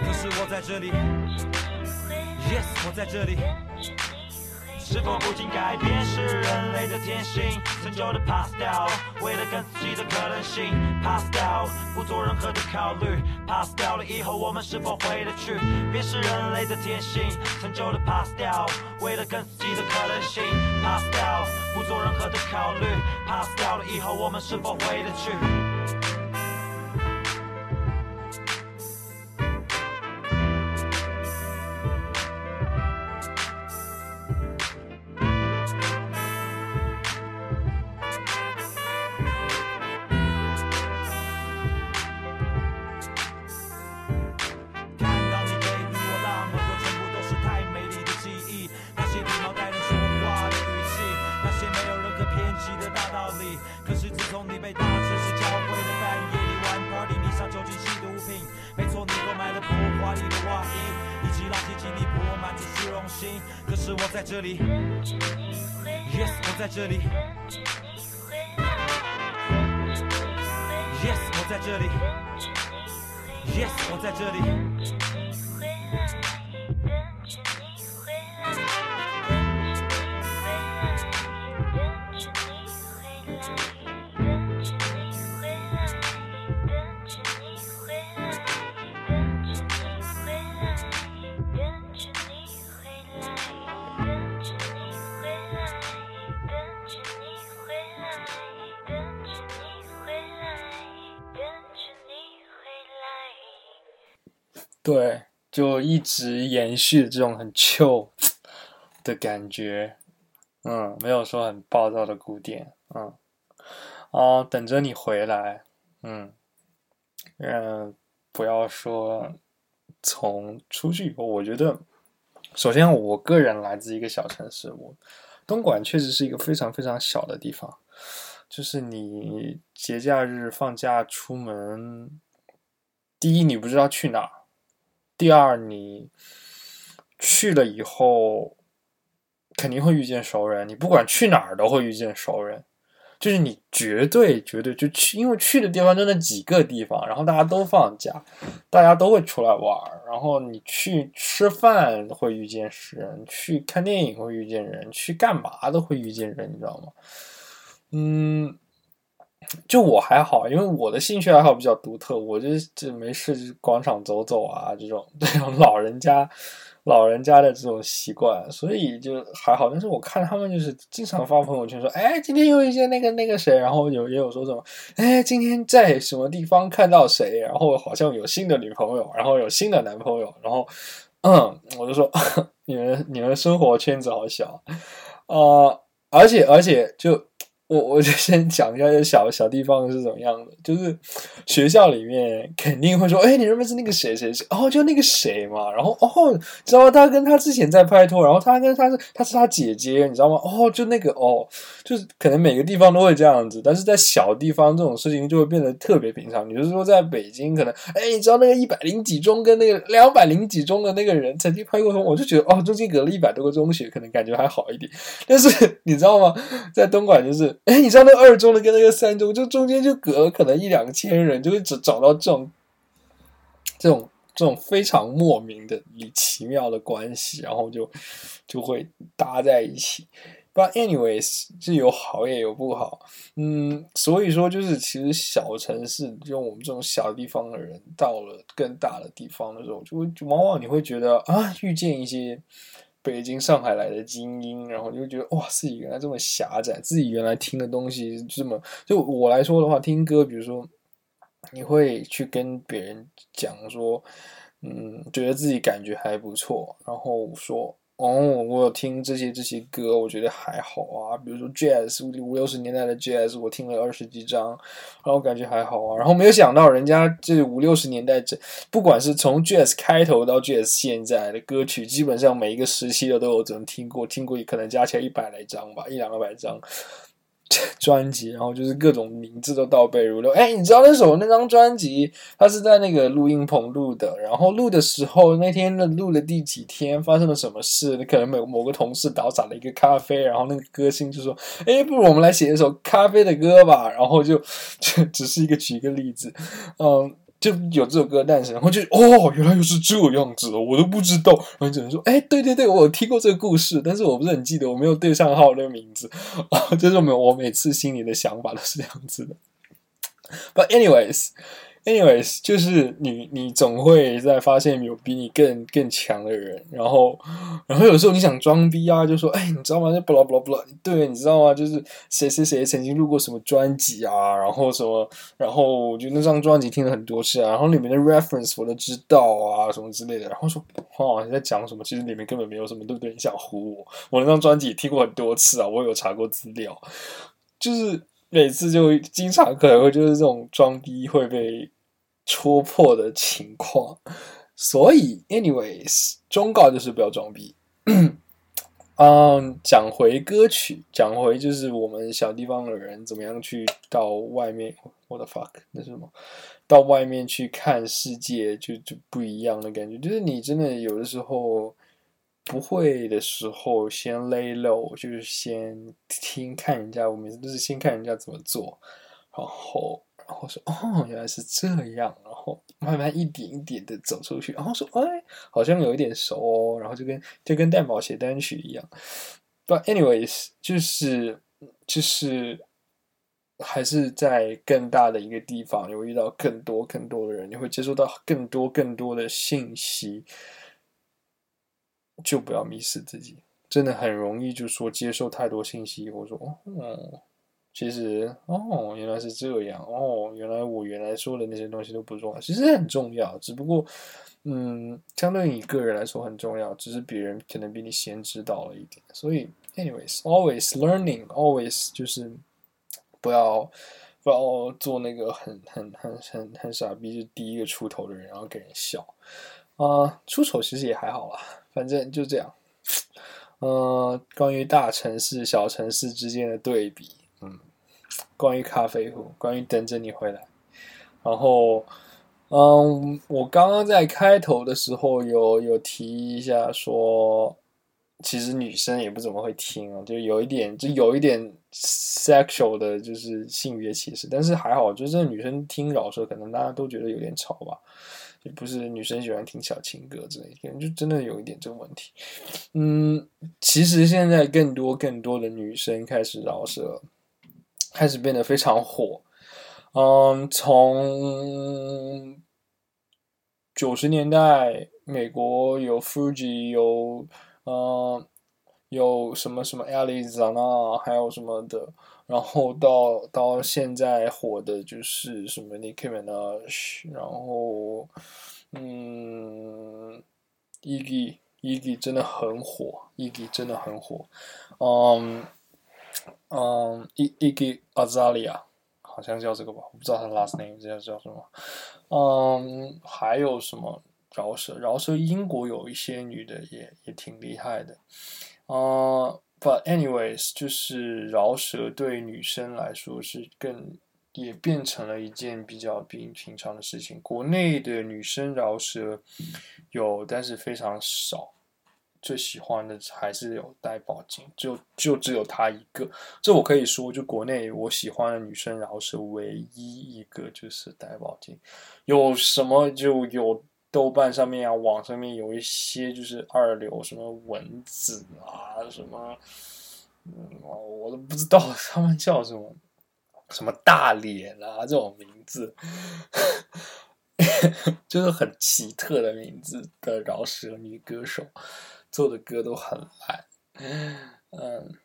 可是我在这里，Yes，我在这里。是否不仅改变是人类的天性？陈旧的 pass 掉，为了更自己的可能性 pass 掉，不做任何的考虑 pass 掉了以后我们是否回得去？便是人类的天性。陈旧的 pass 掉，为了更自己的可能性 pass 掉，不做任何的考虑 pass 掉了以后我们是否回得去？我在这里，Yes，我在这里，Yes，我在这里，Yes，我在这里。Yes, 对，就一直延续这种很 chill 的感觉，嗯，没有说很暴躁的古典，嗯，哦，等着你回来，嗯，嗯，不要说从出去以后，我觉得，首先我个人来自一个小城市，我东莞确实是一个非常非常小的地方，就是你节假日放假出门，第一你不知道去哪儿。第二，你去了以后，肯定会遇见熟人。你不管去哪儿都会遇见熟人，就是你绝对绝对就去，因为去的地方就那几个地方，然后大家都放假，大家都会出来玩儿。然后你去吃饭会遇见人，去看电影会遇见人，去干嘛都会遇见人，你知道吗？嗯。就我还好，因为我的兴趣爱好比较独特，我就就没事就广场走走啊，这种这种老人家老人家的这种习惯，所以就还好。但是我看他们就是经常发朋友圈说，哎，今天又遇见那个那个谁，然后有也有说什么，哎，今天在什么地方看到谁，然后好像有新的女朋友，然后有新的男朋友，然后嗯，我就说 你们你们生活圈子好小、呃，而且而且就。我我就先讲一下这小小地方是怎么样的，就是学校里面肯定会说，哎，你认不认识那个谁谁谁？哦，就那个谁嘛。然后哦，知道他跟他之前在拍拖，然后他跟他是他是他姐姐，你知道吗？哦，就那个哦，就是可能每个地方都会这样子，但是在小地方这种事情就会变得特别平常。你就是说在北京，可能哎，你知道那个一百零几中跟那个两百零几中的那个人曾经拍过拖，我就觉得哦，中间隔了一百多个中学，可能感觉还好一点。但是你知道吗？在东莞就是。哎，你知道那二中的跟那个三中，就中间就隔可能一两千人，就会找找到这种、这种、这种非常莫名的、奇妙的关系，然后就就会搭在一起。But anyways，是有好也有不好，嗯，所以说就是其实小城市，就我们这种小地方的人，到了更大的地方的时候，就会往往你会觉得啊，遇见一些。北京、上海来的精英，然后就觉得哇，自己原来这么狭窄，自己原来听的东西这么……就我来说的话，听歌，比如说，你会去跟别人讲说，嗯，觉得自己感觉还不错，然后说。哦，我听这些这些歌，我觉得还好啊。比如说 jazz，五六十年代的 jazz，我听了二十几张，然后感觉还好啊。然后没有想到，人家这五六十年代这，不管是从 jazz 开头到 jazz 现在的歌曲，基本上每一个时期的都有怎么听过，听过可能加起来一百来张吧，一两百张。专辑，然后就是各种名字都倒背如流。哎，你知道那首那张专辑，他是在那个录音棚录的。然后录的时候，那天的录了第几天，发生了什么事？可能某某个同事倒洒了一个咖啡，然后那个歌星就说：“哎，不如我们来写一首咖啡的歌吧。”然后就就 只是一个举一个例子，嗯。就有这首歌诞生，然后就哦，原来又是这样子哦，我都不知道。然后只能说，哎，对对对，我有听过这个故事，但是我不是很记得，我没有对上号那个名字啊。就是我们我每次心里的想法都是这样子的。But anyways。anyways，就是你，你总会在发现有比你更更强的人，然后，然后有时候你想装逼啊，就说，哎，你知道吗？就不啦不啦不啦，对，你知道吗？就是谁谁谁曾经录过什么专辑啊，然后什么，然后就那张专辑听了很多次啊，然后里面的 reference 我都知道啊，什么之类的，然后说，哦，你在讲什么？其实里面根本没有什么，对不对？你想唬我？我那张专辑也听过很多次啊，我有查过资料，就是每次就经常可能会就是这种装逼会被。戳破的情况，所以，anyways，忠告就是不要装逼。嗯，讲回歌曲，讲回就是我们小地方的人怎么样去到外面，我的 fuck，那是什么？到外面去看世界，就就不一样的感觉。就是你真的有的时候，不会的时候先 lay low，就是先听看人家，我们就是先看人家怎么做，然后后说哦原来是这样，然后慢慢一点一点的走出去，然后说哎好像有一点熟哦，然后就跟就跟蛋宝写单曲一样。But anyways，就是就是还是在更大的一个地方，你会遇到更多更多的人，你会接触到更多更多的信息，就不要迷失自己。真的很容易，就说接受太多信息，或者说哦，其实哦原来是这样，哦原来我原来说的那些东西都不重要，其实很重要，只不过嗯，相对于你个人来说很重要，只是别人可能比你先知道了一点。所以，anyways，always learning，always 就是不要不要做那个很很很很很傻逼，就第一个出头的人，然后给人笑啊、出丑其实也还好啦，反正就这样。呃，关于大城市、小城市之间的对比，嗯，关于咖啡壶，关于等着你回来，然后，嗯，我刚刚在开头的时候有有提一下说，其实女生也不怎么会听啊，就有一点，就有一点 sexual 的，就是性别歧视，但是还好，就是这女生听饶舌，可能大家都觉得有点吵吧。也不是女生喜欢听小情歌之类的，就真的有一点这个问题。嗯，其实现在更多更多的女生开始饶舌，开始变得非常火。嗯，从九十年代，美国有 Fuji，有嗯有什么什么 Alizana，还有什么的，然后到到现在火的就是什么 Nicki Minaj，然后嗯，Iggy Iggy 真的很火，Iggy 真的很火，嗯嗯，Iggy Azalea 好像叫这个吧，我不知道他的 last name 这叫叫什么，嗯，还有什么饶舌？饶舌英国有一些女的也也挺厉害的，啊、But anyways，就是饶舌对女生来说是更也变成了一件比较平平常的事情。国内的女生饶舌有，但是非常少。最喜欢的还是有戴宝金，就就只有她一个。这我可以说，就国内我喜欢的女生饶舌唯一一个就是戴宝金。有什么就有豆瓣上面啊，网上面有一些就是二流，什么蚊子啊，什么，嗯，我都不知道 他们叫什么，什么大脸啊这种名字，就是很奇特的名字的饶舌女歌手，做的歌都很烂，嗯。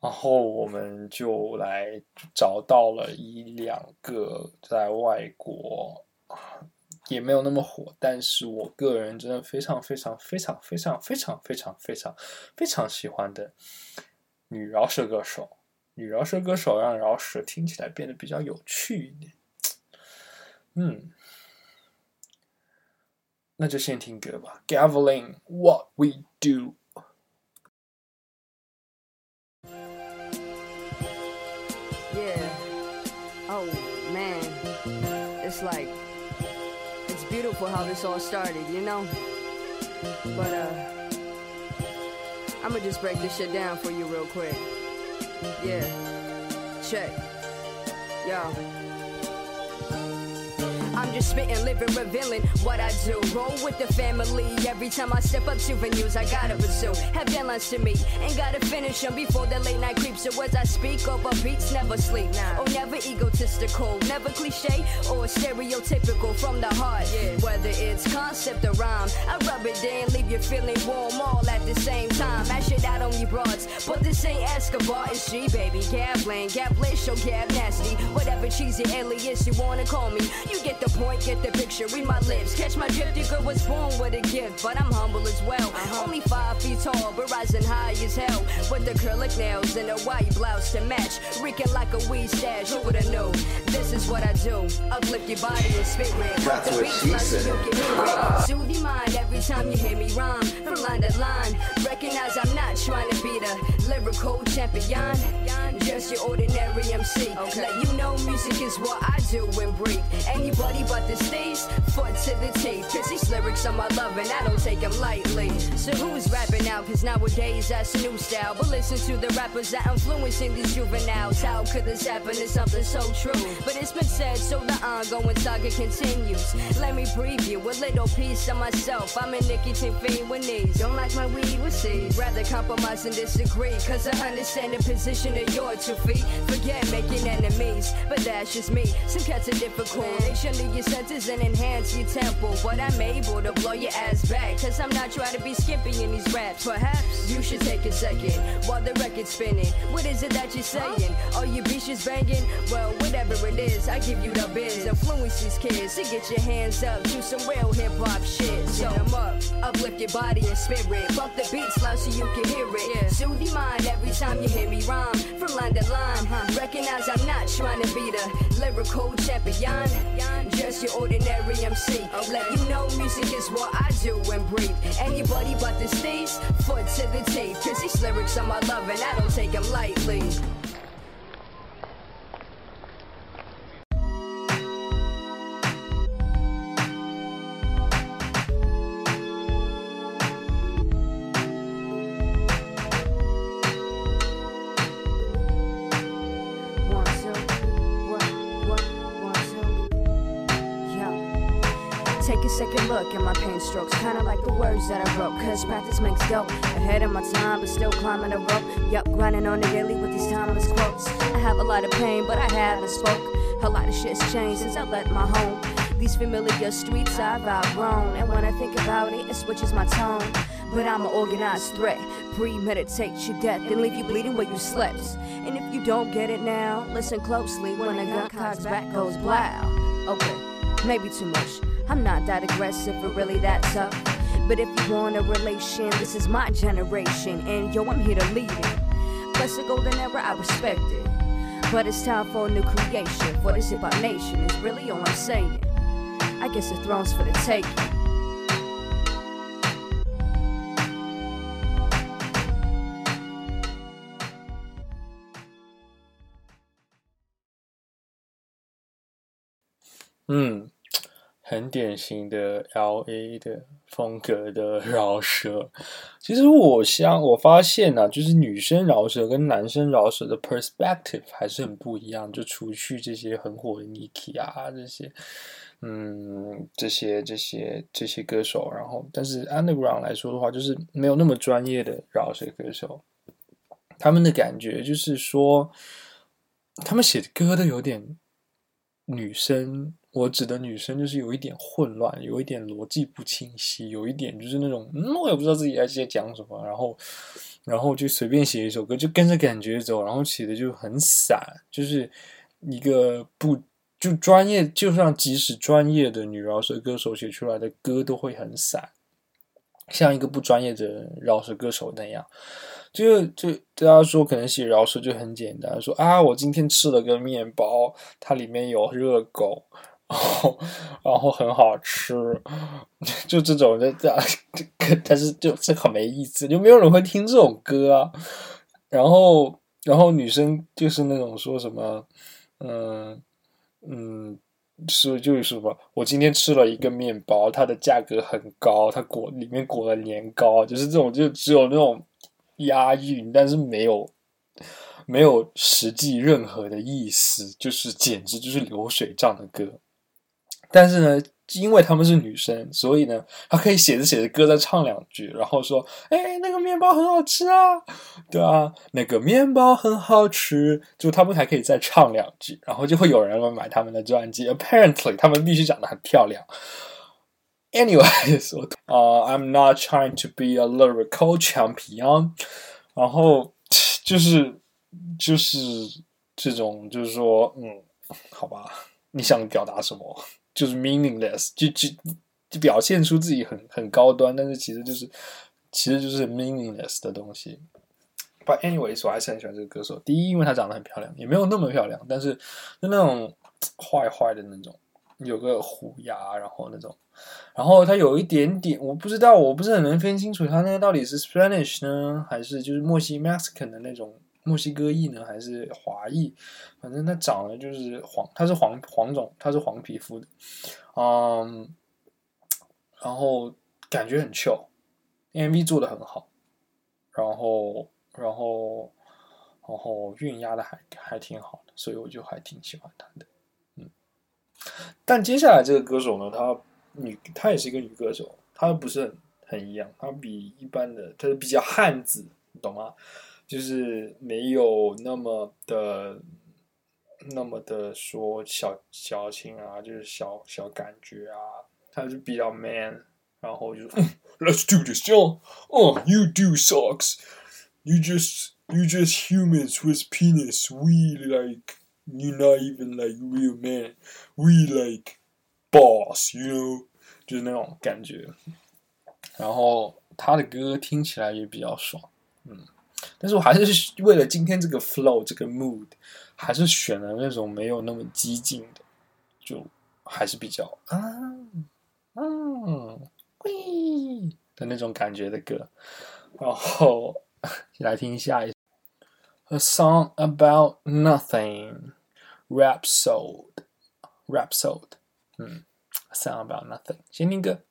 然后我们就来找到了一两个在外国也没有那么火，但是我个人真的非常非常非常非常非常非常非常非常喜欢的女饶舌歌手。女饶舌歌手让饶舌听起来变得比较有趣一点。嗯，那就先听歌吧。Gavelin，What We Do。 Yeah. Oh man. It's like it's beautiful how this all started, you know? But uh I'ma just break this shit down for you real quick. Yeah. Check. Yo. I'm just spitting, living, revealing what I do. Roll with the family every time I step up to venues. I gotta pursue. Have deadlines to meet, ain't gotta finish them before the late night creeps. So as I speak over beats, never sleep. Oh, never egotistical, never cliche or stereotypical from the heart. Yeah. Whether it's concept or rhyme, I rub it in, leave you feeling warm all at the same time. Mash it out on you broads, but this ain't Escobar, it's G, baby. Gabling, gablish or gab nasty. Whatever cheesy alias you wanna call me. You get the point, get the picture, read my lips. Catch my drift, you girl was born with a gift, but I'm humble as well. Only five feet tall, but rising high as hell. With acrylic nails and a white blouse to match. Reeking like a weed stash, who would've known? This is what I do. Uplift your body and spirit. That's The what beats she like said. you can hear it. Soothe your mind every time you hear me rhyme. From line to line, recognize I'm not trying to be the lyrical champion. Just your ordinary MC. Let you know music is what I do and breathe. Anybody but the stage, foot to the teeth. Cause these lyrics are my love and I don't take them lightly. So who's rapping now? Cause nowadays that's new style. But listen to the rappers that influencing these juveniles. How could this happen? It's something so true. But it's been said, so the ongoing saga continues. Let me preview a little piece of myself. I'm a nicotine fiend with knees. Don't like my weed with seeds. Rather compromise and disagree. Cause I understand the position of your two feet. Forget making enemies. But that's just me. Some cats are difficult. They shouldn't your senses and enhance your tempo. But I'm able to blow your ass back. Cause I'm not trying to be skimpy in these raps. Perhaps you should take a second while the record's spinning. What is it that you're saying? Are your bitches banging? Well, whatever it is, I give you the biz. Influence these kids to get your hands up. Do some real hip hop shit. So them up, uplift your body and spirit. Bump the beats loud so you can hear it. Soothe your mind every time you hear me rhyme. From line to line, recognize I'm not trying to be the lyrical champion. Just your ordinary MC. Let you know music is what I do and breathe. Anybody but the stage, foot to the teeth. Cause these lyrics are my love and I don't take them lightly. Strokes. Kinda like the words that I wrote. Cause practice makes dope. Ahead of my time, but still climbing the rope. Yup, grinding on the daily with these timeless quotes. I have a lot of pain, but I haven't spoke. A lot of shit's changed since I left my home. These familiar streets I've outgrown. And when I think about it, it switches my tone. But I'm an organized threat. Premeditate your death, then leave you bleeding where you slept. And if you don't get it now, listen closely when the gun cocks back goes blow. Okay, maybe too much. I'm not that aggressive or really that tough. But if you want a relation, this is my generation. And yo, I'm here to lead it. Bless the golden era, I respect it. But it's time for a new creation. For this hip hop nation is really all I'm saying. I guess the throne's for the taking. "嗯，很典型的 L A 的风格的饶舌。其实我相我发现呢、就是女生饶舌跟男生饶舌的 perspective 还是很不一样。就除去这些很火的 Niki 啊这些，嗯，这些这些这些歌手，然后但是 underground 来说的话，就是没有那么专业的饶舌歌手，他们的感觉就是说，他们写的歌都有点女生，我指的女生就是有一点混乱，有一点逻辑不清晰，有一点就是那种，嗯，我也不知道自己在在讲什么，然后，然后就随便写一首歌，就跟着感觉走，然后写的就很散，就是一个不就专业，就算即使专业的女饶舌歌手写出来的歌都会很散，像一个不专业的饶舌歌手那样。就就大家说，可能写饶舌就很简单，说啊，我今天吃了个面包，它里面有热狗，然后然后很好吃，就这种就这样，但是就这很没意思，就没有人会听这种歌。然后然后女生就是那种说什么，嗯嗯。是就是什么？我今天吃了一个面包，它的价格很高，它裹里面裹了年糕，就是这种，就只有那种押韵，但是没有没有实际任何的意思，就是简直就是流水账的歌。但是呢，因为她们是女生，所以呢，她可以写着写着歌再唱两句，然后说：“哎，那个面包很好吃啊，对啊，那个面包很好吃。”就他们还可以再唱两句，然后就会有人来买他们的专辑。Apparently，他们必须长得很漂亮。Anyways，我啊、，I'm not trying to be a lyrical champion。然后就是就是这种，就是说，嗯，好吧，你想表达什么？就是 meaningless，就就就表现出自己很很高端，但是其实就是其实就是 meaningless 的东西。But anyways，我还是很喜欢这个歌手。第一，因为她长得很漂亮，也没有那么漂亮，但是就那种坏坏的那种。有个虎牙，然后那种，然后它有一点点，我不知道，我不是很能分清楚它那个到底是 Spanish 呢，还是就是墨西 Mexican 的那种墨西哥裔呢，还是华裔？反正它长得就是黄，它是黄黄种，它是黄皮肤的，嗯，然后感觉很 chill，MV 做的很好，然后然后然后韵压的还还挺好的，所以我就还挺喜欢他的。但接下来这个歌手呢，她女，她也是一个女歌手，她不是很很一样，她比一般的，她是比较汉子，懂吗？就是没有那么的那么的说小小情啊，就是小小感觉啊，她是比较 man，然后就、Let's do this, John. Oh, you do sucks. You just you just humans with penis. We like you're not even like real man. We like boss, you know，就是那种感觉。然后他的歌听起来也比较爽，嗯，但是我还是为了今天这个 flow 这个 mood，还是选了那种没有那么激进的，就还是比较啊啊喂的那种感觉的歌。然后 来听下一 A Song About Nothing Rhapsode Rhapsode，嗯，A Song About Nothing，先听歌。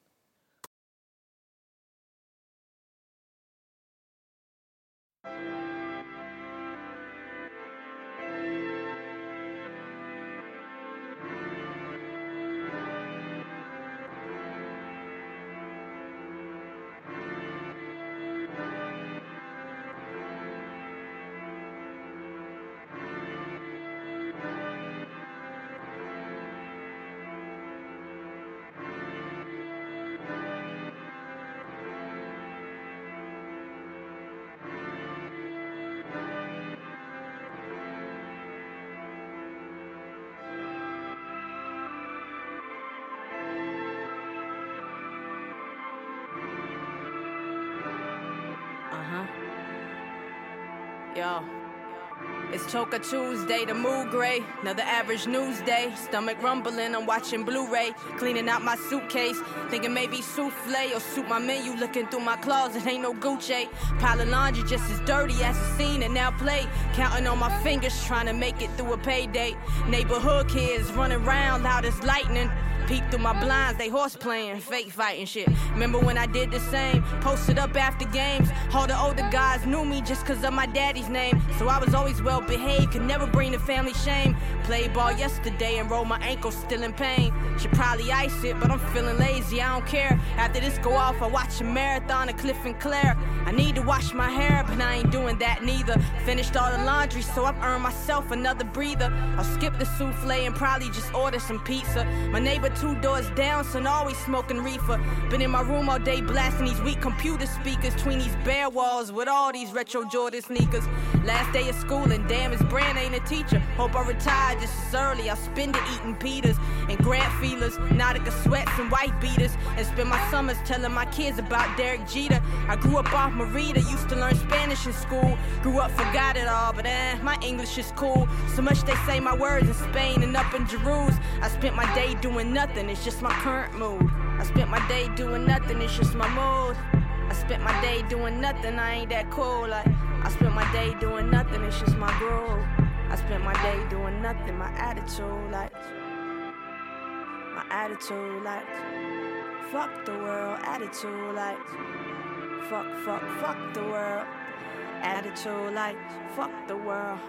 Toka Tuesday, the mood gray. Another average news day. Stomach rumbling, I'm watching Blu ray. Cleaning out my suitcase. Thinking maybe souffle or soup my menu. Looking through my closet, ain't no Gucci. Pile of laundry just as dirty as the scene and now play. Counting on my fingers, trying to make it through a payday. Neighborhood kids running around loud as lightning. Peep through my blinds, they horse playing, fake fighting shit. Remember when I did the same? Posted up after games. All the older guys knew me just cause of my daddy's name. So I was always well behaved, could never bring the family shame. Played ball yesterday and rolled my ankle, still in pain. Should probably ice it, but I'm feeling lazy, I don't care. After this go off, I watch a marathon of Cliff and Claire. I need to wash my hair, but I ain't doing that neither. Finished all the laundry, so I've earned myself another breather. I'll skip the souffle and probably just order some pizza. My neighbor two doors down, son always smoking reefer. Been in my room all day blasting these weak computer speakers between these bare walls with all these retro Jordan sneakers. Last day of school and damn his brand ain't a teacher. Hope I retire just as early. I'll spend it eating Peters and Grant feelers, Nautica sweats and white beaters, and spend my summers telling my kids about Derek Jeter. I grew up off Marita, used to learn Spanish in school. Grew up, forgot it all, but eh, my English is cool. So much they say my words in Spain and up in Jerusalem. I spent my day doing nothing, it's just my current mood. I spent my day doing nothing, it's just my mood. I spent my day doing nothing, I ain't that cool. Like, I spent my day doing nothing, it's just my groove. I spent my day doing nothing, my attitude, like, my attitude, like, fuck the world, attitude, like, fuck, fuck, fuck the world, attitude, like, fuck the world.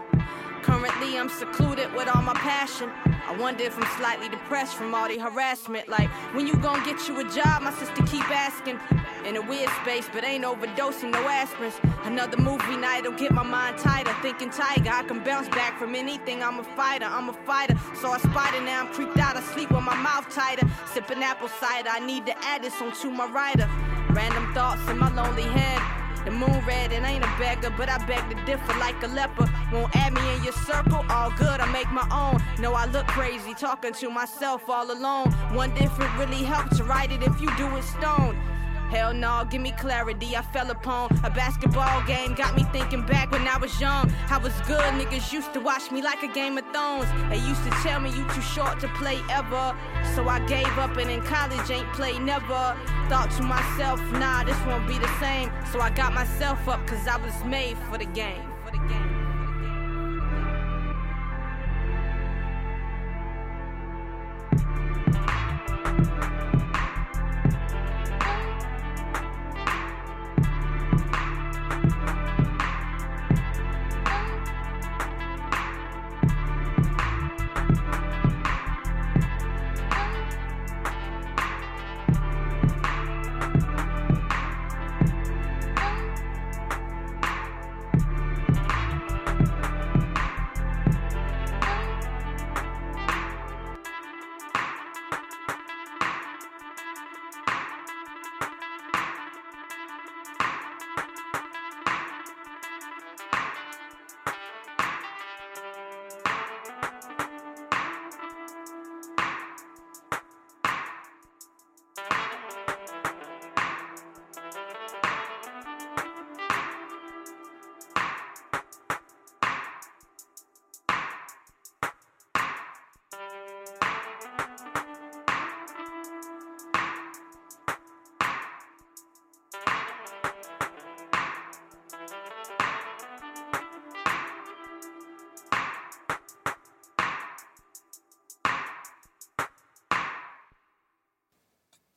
Currently, I'm secluded with all my passion. I wonder if I'm slightly depressed from all the harassment. Like, when you gonna get you a job? My sister keep asking. In a weird space, but ain't overdosing, no aspirins. Another movie night'll get my mind tighter. Thinking tiger, I can bounce back from anything. I'm a fighter, I'm a fighter. Saw a spider, now I'm creeped out. I sleep with my mouth tighter. Sipping apple cider, I need to add this onto my rider. Random thoughts in my lonely head. The moon red and ain't a beggar, but I beg to differ like a leper. Won't add me in your circle, all good, I make my own. No, I look crazy, talking to myself all alone. One different really helps to write it if you do it stone. Hell no, give me clarity. I fell upon a basketball game, got me thinking back when I was young. I was good, niggas used to watch me like a Game of Thrones. They used to tell me you too short to play ever. So I gave up and in college ain't played never. Thought to myself, nah, this won't be the same. So I got myself up cause I was made for the game. For the game.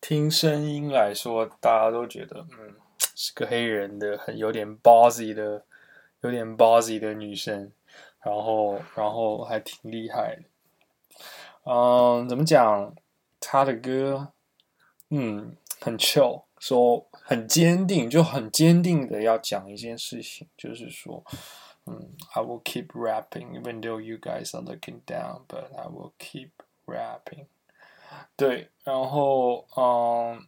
听声音来说，大家都觉得，嗯，是个黑人的，很有点 bossy 的，有点 bossy 的女生，然后，然后还挺厉害。嗯，怎么讲？她的歌，嗯，很 chill，说很坚定，就很坚定的要讲一件事情，就是说，嗯，I will keep rapping even though you guys are looking down, but I will keep rapping。对，然后嗯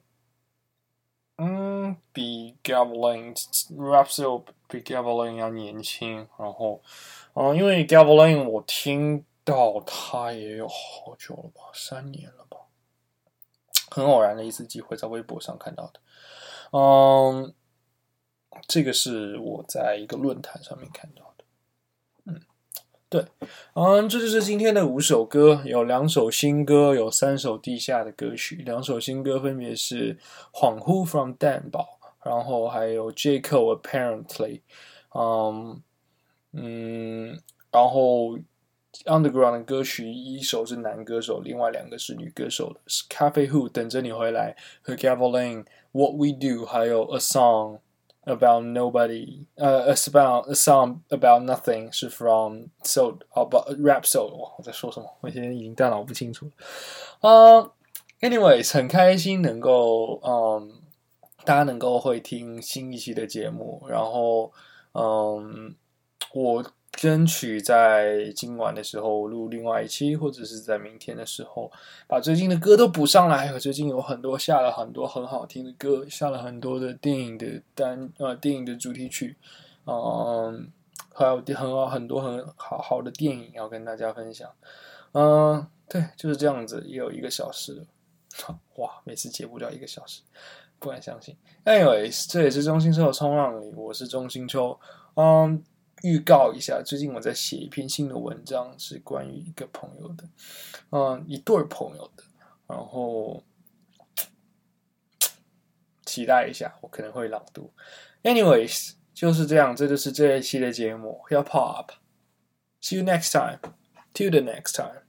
嗯，比 Gavelin Rapso 比 Gavelin 要年轻，然后嗯，因为 Gavelin 我听到他也有好久了吧，三年了吧，很偶然的一次机会在微博上看到的，嗯，这个是我在一个论坛上面看到，对，嗯，这就是今天的五首歌，有两首新歌，有三首地下的歌曲。两首新歌分别是《恍惚》from 蛋堡，然后还有 J Cole Apparently，嗯嗯，然后 Underground 的歌曲一首是男歌手，另外两个是女歌手的，是 Cafe Who 等着你回来和 Gavelin What We Do，还有 A Song。About nobody，呃、uh,，it's about a song about nothing 是 from soul about rap soul 我在说什么我现在已经大脑不清楚了啊 anyways 很开心能够，嗯，大家能够会听新一期的节目，然后，嗯，我争取在今晚的时候录另外一期，或者是在明天的时候把最近的歌都补上来。我最近有很多下了很多很好听的歌，下了很多的电影的单呃电影的主题曲，嗯，还有很好很多很好好的电影要跟大家分享。嗯，对，就是这样子，也有一个小时。哇，每次节目都要一个小时，不敢相信。Anyways，这也是中心秋的冲浪里，我是中心秋。嗯。预告一下，最近我在写一篇新的文章，是关于一个朋友的，嗯，一对朋友的，然后期待一下，我可能会朗读。Anyways，就是这样，这就是这一期的节目，Hip Hop。See you next time. Till the next time.